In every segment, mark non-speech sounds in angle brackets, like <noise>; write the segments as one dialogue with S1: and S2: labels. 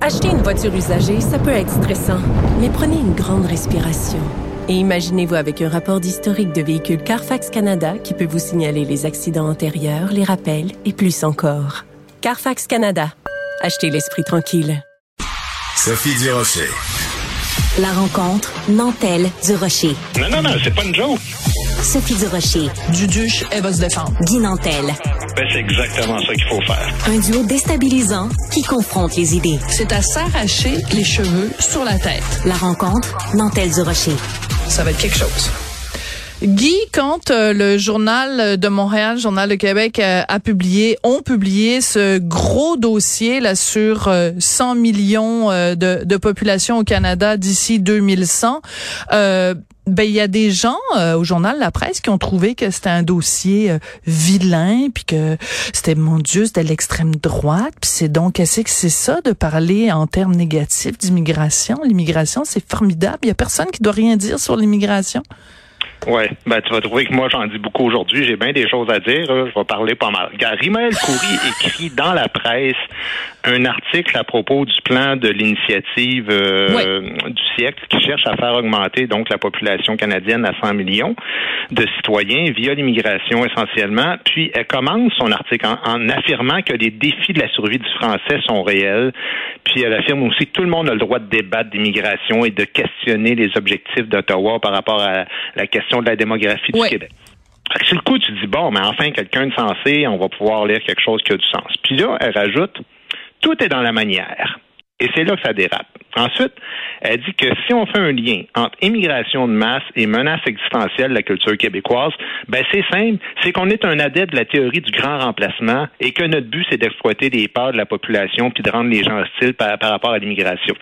S1: Acheter une voiture usagée, ça peut être stressant, mais prenez une grande respiration. Et imaginez-vous avec un rapport d'historique de véhicule Carfax Canada qui peut vous signaler les accidents antérieurs, les rappels et plus encore. Carfax Canada. Achetez l'esprit tranquille.
S2: Sophie Durocher.
S3: La rencontre Nantel du Rocher.
S4: Non, non, non, c'est pas une joke.
S3: Sophie Durocher.
S5: Duduche, elle va se défendre.
S3: Guy Nantel.
S4: Ben, c'est exactement ça qu'il faut faire.
S3: Un duo déstabilisant qui confronte les idées.
S5: C'est à s'arracher les cheveux sur la tête.
S3: La rencontre Nantel du Rocher.
S5: Ça va être quelque chose. Guy, quand euh, le journal de Montréal, journal de Québec euh, a publié, ont publié ce gros dossier là sur euh, 100 millions euh, de, de population au Canada d'ici 2100, euh, ben il y a des gens au journal La Presse qui ont trouvé que c'était un dossier vilain puis que c'était mon Dieu c'était l'extrême droite puis c'est donc qu'est-ce que c'est ça de parler en termes négatifs d'immigration? L'immigration c'est formidable. Il y a personne qui doit rien dire sur l'immigration
S4: Ouais, ben tu vas trouver que moi j'en dis beaucoup aujourd'hui. J'ai bien des choses à dire. Je vais parler pas mal. Rimaël Coury <laughs> écrit dans la presse un article à propos du plan de l'initiative euh, du siècle qui cherche à faire augmenter donc la population canadienne à 100 millions de citoyens via l'immigration essentiellement. Puis elle commence son article en, en, affirmant que les défis de la survie du français sont réels. Puis elle affirme aussi que tout le monde a le droit de débattre d'immigration et de questionner les objectifs d'Ottawa par rapport à la question de la démographie du. Québec. Fait que sur le coup, tu dis, bon, mais enfin, quelqu'un de sensé, on va pouvoir lire quelque chose qui a du sens. Puis là, elle rajoute, tout est dans la manière. Et c'est là que ça dérape. Ensuite, elle dit que si on fait un lien entre immigration de masse et menace existentielle de la culture québécoise, ben c'est simple, c'est qu'on est un adepte de la théorie du grand remplacement et que notre but, c'est d'exploiter les peurs de la population puis de rendre les gens hostiles par, par rapport à l'immigration.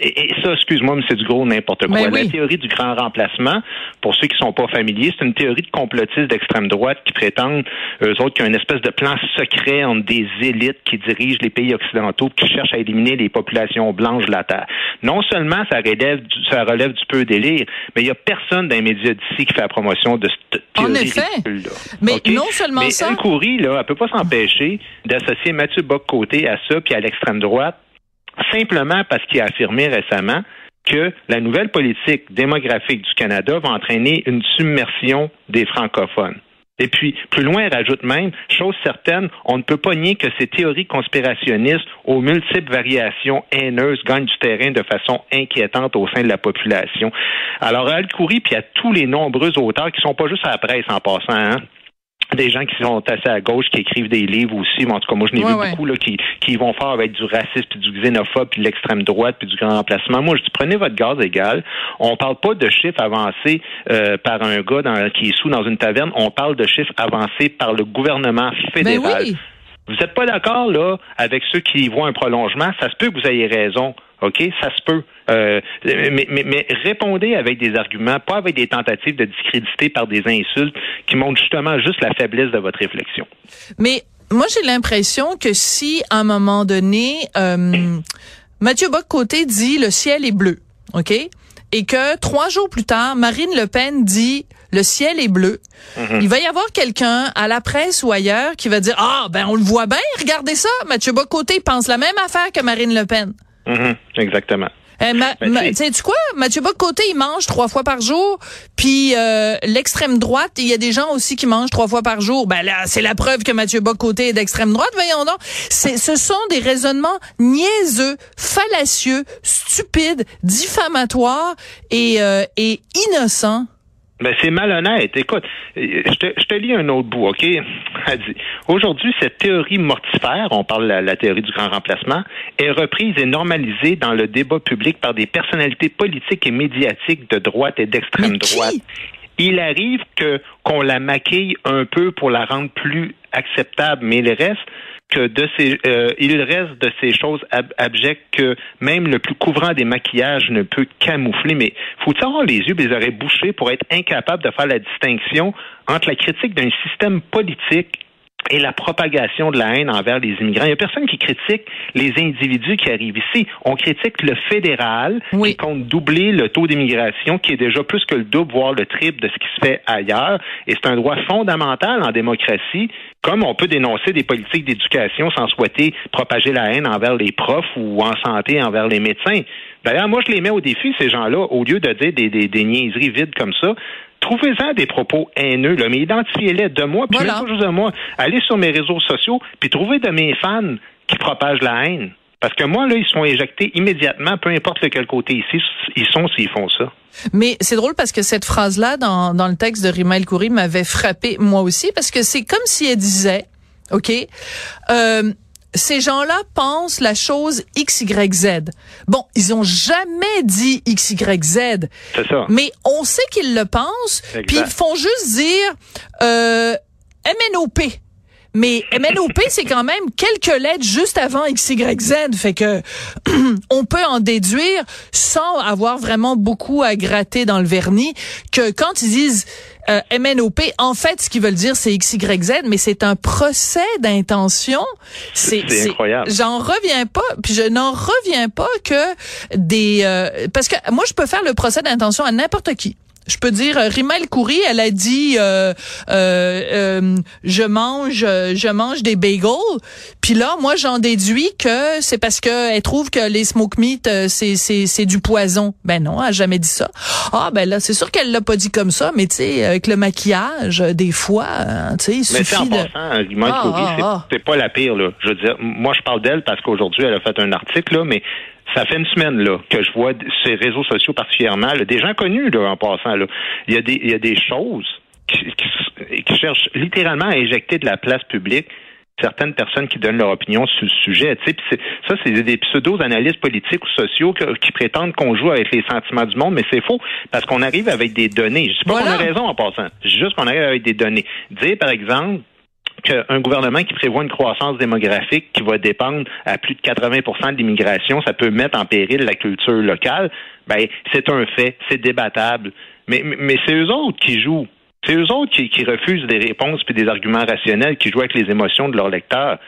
S4: Et, et ça, excuse-moi, mais c'est du gros n'importe quoi.
S5: Ben oui.
S4: La théorie du grand remplacement, pour ceux qui sont pas familiers, c'est une théorie de complotistes d'extrême droite qui prétendent, eux autres, qu'il y a une espèce de plan secret entre des élites qui dirigent les pays occidentaux qui cherchent à éliminer les populations blanches de la Terre. Non seulement ça relève du, ça relève du peu délire, mais il y a personne dans les médias d'ici qui fait la promotion de cette
S5: En
S4: théorie
S5: effet.
S4: ridicule-là.
S5: Mais non seulement
S4: mais
S5: ça-
S4: Coury, là, elle peut pas s'empêcher d'associer Mathieu Bock-Côté à ça puis à l'extrême droite simplement parce qu'il a affirmé récemment que la nouvelle politique démographique du Canada va entraîner une submersion des francophones. Et puis, plus loin, elle rajoute même, chose certaine, on ne peut pas nier que ces théories conspirationnistes aux multiples variations haineuses gagnent du terrain de façon inquiétante au sein de la population. Alors, à Al Khoury, puis à tous les nombreux auteurs qui sont pas juste à la presse en passant, hein, des gens qui sont assez à gauche, qui écrivent des livres aussi, mais en tout cas, moi, je n'ai
S5: Ouais,
S4: vu
S5: ouais.
S4: beaucoup là, qui, qui vont faire avec du racisme, puis du xénophobe, puis de l'extrême droite, puis du grand remplacement. Moi, je dis, prenez votre gaz égal. On parle pas de chiffres avancés euh, par un gars dans- qui est sous dans une taverne. On parle de chiffres avancés par le gouvernement
S5: ben
S4: fédéral.
S5: oui
S4: Vous n'êtes pas d'accord, là, avec ceux qui y voient un prolongement? Ça se peut que vous ayez raison. OK? Ça se peut. Euh, mais, mais, mais répondez avec des arguments, pas avec des tentatives de discréditer par des insultes qui montrent justement juste la faiblesse de votre réflexion.
S5: Mais moi, j'ai l'impression que si, à un moment donné, euh, Mathieu Bock-Côté dit le ciel est bleu, OK? Et que trois jours plus tard, Marine Le Pen dit le ciel est bleu. Il va y avoir quelqu'un à la presse ou ailleurs qui va dire ah ben on le voit bien, regardez ça, Mathieu Bock-Côté pense la même affaire que Marine Le Pen.
S4: Mhm, exactement.
S5: Eh, ma,
S4: Ben,
S5: ma-
S4: tu sais-
S5: sais-tu quoi? Mathieu Bock-Côté, il mange trois fois par jour. Puis euh, l'extrême droite, il y a des gens aussi qui mangent trois fois par jour. Ben là, c'est la preuve que Mathieu Bock-Côté est d'extrême droite. Voyons donc. C'est, ce sont des raisonnements niaiseux, fallacieux, stupides, diffamatoires et, euh, et innocents.
S4: Ben, c'est malhonnête. Écoute, je te, je te lis un autre bout, OK? <laughs> Elle dit, aujourd'hui, cette théorie mortifère, on parle de la, la théorie du grand remplacement, est reprise et normalisée dans le débat public par des personnalités politiques et médiatiques de droite et d'extrême
S5: Mais
S4: droite. Il arrive que qu'on la maquille un peu pour la rendre plus acceptable, mais le reste, euh, il reste de ces choses abjectes que même le plus couvrant des maquillages ne peut camoufler. Mais faut avoir les yeux, les oreilles bouchées pour être incapable de faire la distinction entre la critique d'un système politique et la propagation de la haine envers les immigrants. Il n'y a personne qui critique les individus qui arrivent ici. On critique le fédéral qui compte doubler le taux d'immigration, qui est déjà plus que le double, voire le triple de ce qui se fait ailleurs. Et c'est un droit fondamental en démocratie, comme on peut dénoncer des politiques d'éducation sans souhaiter propager la haine envers les profs ou en santé envers les médecins. D'ailleurs, moi, je les mets au défi, ces gens-là, au lieu de dire des, des, des niaiseries vides comme ça, trouvez-en des propos haineux, là, mais identifiez-les de moi, puis voilà. pas juste de moi. Allez sur mes réseaux sociaux, puis trouvez de mes fans qui propagent la haine. Parce que moi, là, ils sont éjectés immédiatement, peu importe de quel côté ici, ils sont s'ils font ça.
S5: Mais c'est drôle parce que cette phrase-là, dans, dans le texte de Rima El Khoury, m'avait frappé moi aussi, parce que c'est comme si elle disait, OK, euh, ces gens-là pensent la chose X, Y, Z. Bon, ils ont jamais dit X, Y, Z.
S4: C'est ça.
S5: Mais on sait qu'ils le pensent, puis ils font juste dire euh, MNOP. Mais MNOP, c'est quand même quelques lettres juste avant XYZ. Fait que <clears throat> on peut en déduire, sans avoir vraiment beaucoup à gratter dans le vernis, que quand ils disent euh, MNOP, en fait, ce qu'ils veulent dire, c'est XYZ, mais c'est un procès d'intention.
S4: C'est incroyable.
S5: J'en reviens pas, puis je n'en reviens pas que des... Euh, parce que moi, je peux faire le procès d'intention à n'importe qui. Je peux dire, euh, Rima El Khoury, elle a dit, euh, euh, je mange, je mange des bagels. Puis là, moi, j'en déduis que c'est parce que elle trouve que les smoke meat, c'est c'est c'est du poison. Ben non, elle a jamais dit ça. Ah ben là, c'est sûr qu'elle l'a pas dit comme ça, mais tu sais, avec le maquillage, des fois, tu sais, il suffit
S4: mais en Passant, Rima El Khoury, ah, ah, c'est pas la pire là. Je veux dire, moi, je parle d'elle parce qu'aujourd'hui, elle a fait un article là, mais ça fait une semaine là que je vois ces réseaux sociaux particulièrement, des gens connus là, en passant. Là. Il, y a des, il y a des choses qui, qui, cherchent littéralement à éjecter de la place publique certaines personnes qui donnent leur opinion sur le sujet. Tu sais, ça, c'est des pseudo-analystes politiques ou sociaux qui prétendent qu'on joue avec les sentiments du monde, mais c'est faux parce qu'on arrive avec des données. Je sais pas qu'on a raison en passant. juste qu'on arrive avec des données. Dire, par exemple, qu'un gouvernement qui prévoit une croissance démographique qui va dépendre à plus de 80 de l'immigration, ça peut mettre en péril la culture locale, ben c'est un fait, c'est débattable. Mais, mais c'est eux autres qui jouent. C'est eux autres qui, qui refusent des réponses puis des arguments rationnels, qui jouent avec les émotions de leurs lecteurs.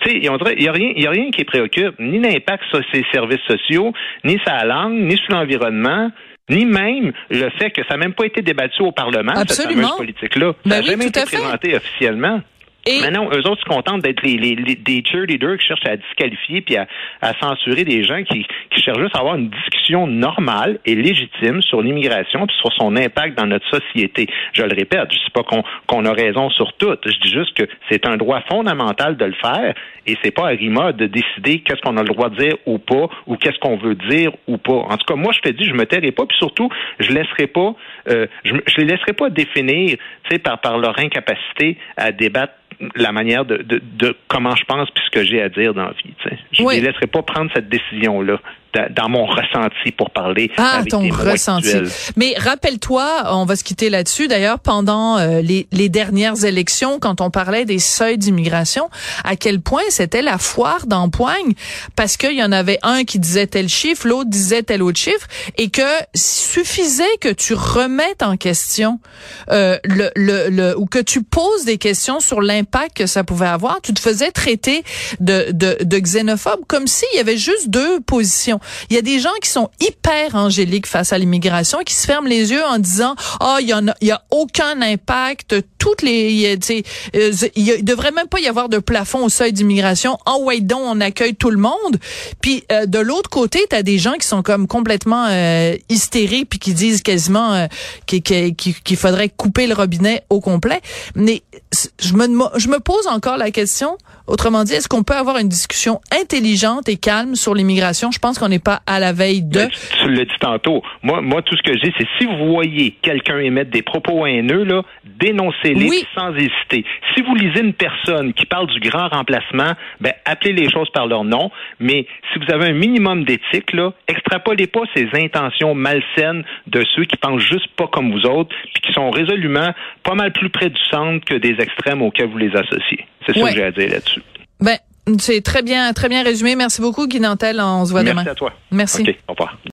S4: Tu sais, il n'y a, a rien qui préoccupe, ni l'impact sur ses services sociaux, ni sa langue, ni sur l'environnement ni même le fait que ça n'a même pas été débattu au Parlement, cette fameuse politique-là. Ça n'a ben jamais été présenté officiellement. Et... Maintenant, eux autres se contentent d'être les, les, les, des cheerleaders qui cherchent à disqualifier puis à, à censurer des gens qui, qui, cherchent juste à avoir une discussion normale et légitime sur l'immigration puis sur son impact dans notre société. Je le répète, je ne dis pas qu'on qu'on a raison sur tout. Je dis juste que c'est un droit fondamental de le faire et c'est pas à RIMA de décider qu'est-ce qu'on a le droit de dire ou pas ou qu'est-ce qu'on veut dire ou pas. En tout cas, moi, je te dis, je me tairai pas puis surtout, je laisserai pas, euh, je, je les laisserai pas définir, tu sais, par, par leur incapacité à débattre la manière de, de, de, comment je pense puis ce que j'ai à dire dans la vie. Je ne les laisserai pas prendre cette décision-là dans mon ressenti pour parler
S5: ah, ton ressenti. Mais rappelle-toi, on va se quitter là-dessus. D'ailleurs, pendant euh, les, les, dernières élections, quand on parlait des seuils d'immigration, à quel point c'était la foire d'empoigne, parce qu'il y en avait un qui disait tel chiffre, l'autre disait tel autre chiffre, et que suffisait que tu remettes en question euh, le, le, le, ou que tu poses des questions sur l'impact que ça pouvait avoir, tu te faisais traiter de, de, de comme s'il y avait juste deux positions. Il y a des gens qui sont hyper angéliques face à l'immigration qui se ferment les yeux en disant ah il y en a, il y a aucun impact. Toutes les euh, il, devrait même pas y avoir de plafond au seuil d'immigration. En oh, donc on accueille tout le monde puis euh, de l'autre côté tu as des gens qui sont comme complètement euh, hystériques puis qui disent quasiment euh, qu'il faudrait couper le robinet au complet. Mais je me je me pose encore la question Autrement dit, est-ce qu'on peut avoir une discussion intelligente et calme sur l'immigration? Je pense qu'on n'est pas à la veille de...
S4: tu l'as dit tantôt. Moi, moi, tout ce que j'ai, c'est si vous voyez quelqu'un émettre des propos haineux, là, dénoncez-les sans hésiter. Si vous lisez une personne qui parle du grand remplacement, ben, appelez les choses par leur nom. Mais si vous avez un minimum d'éthique, là, extrapolez pas ces intentions malsaines de ceux qui pensent juste pas comme vous autres, puis qui sont résolument pas mal plus près du centre que des extrêmes auxquels vous les associez. C'est ça que j'ai à dire là-dessus.
S5: Ben, c'est très bien, très bien résumé. Merci beaucoup, Guy Nantel. On se voit
S4: Merci
S5: demain.
S4: à toi.
S5: Merci.
S4: Au revoir.